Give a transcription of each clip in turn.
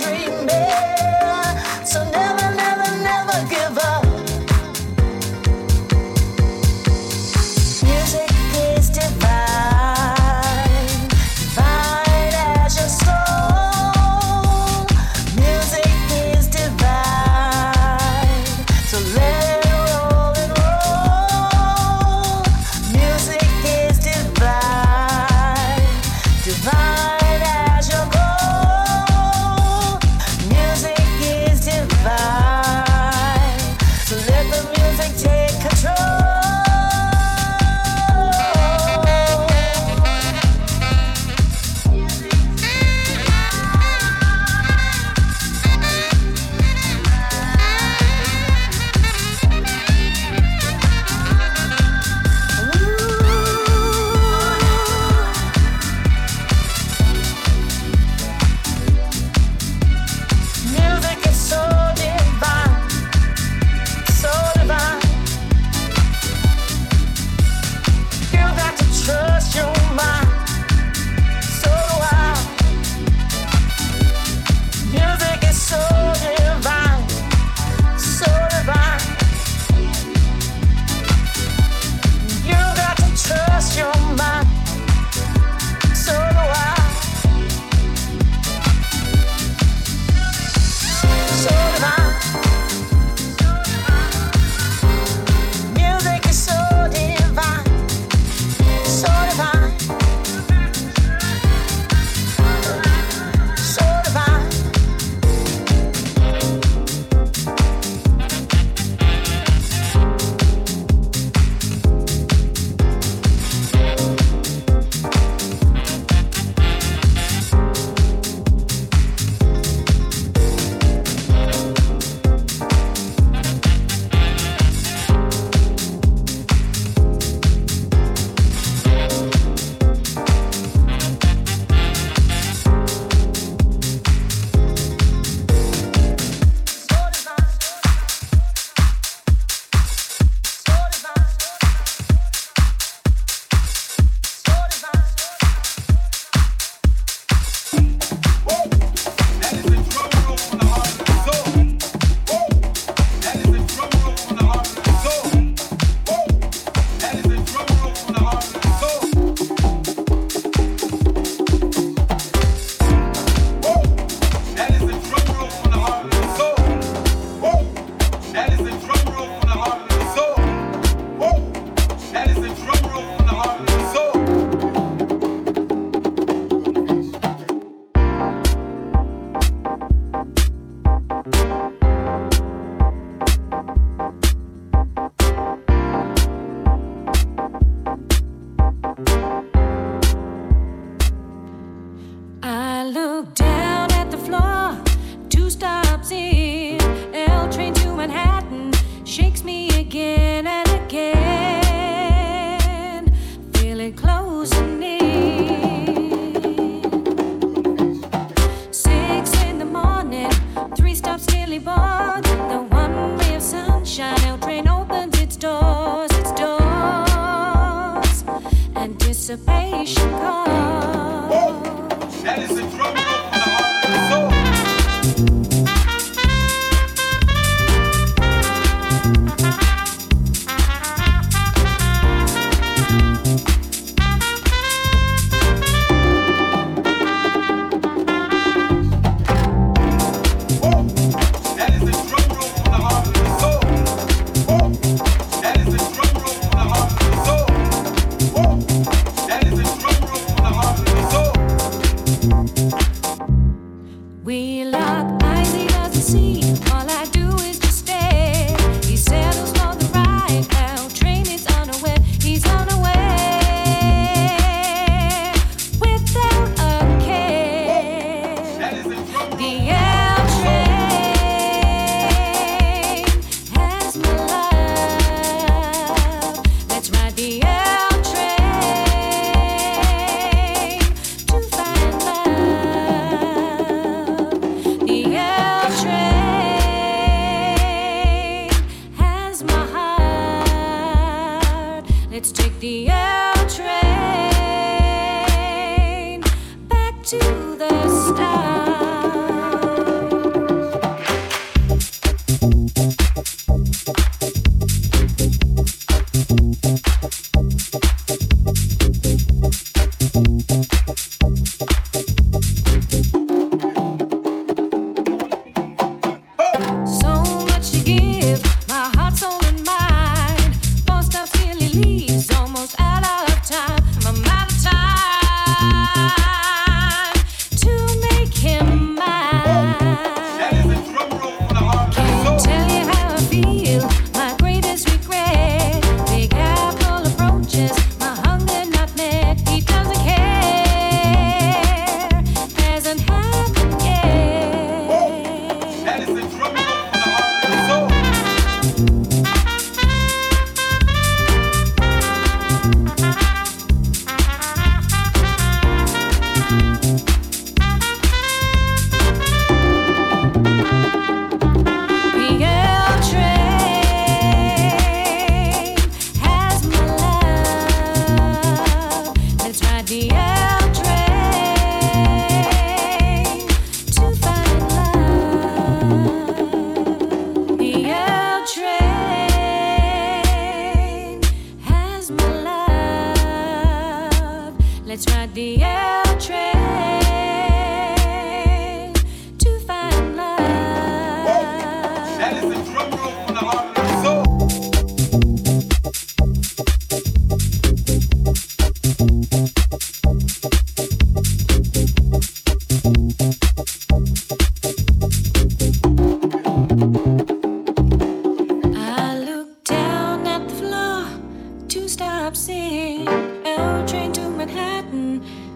dream.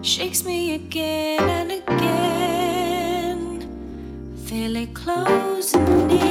Shakes me again and again. Feel it closing in.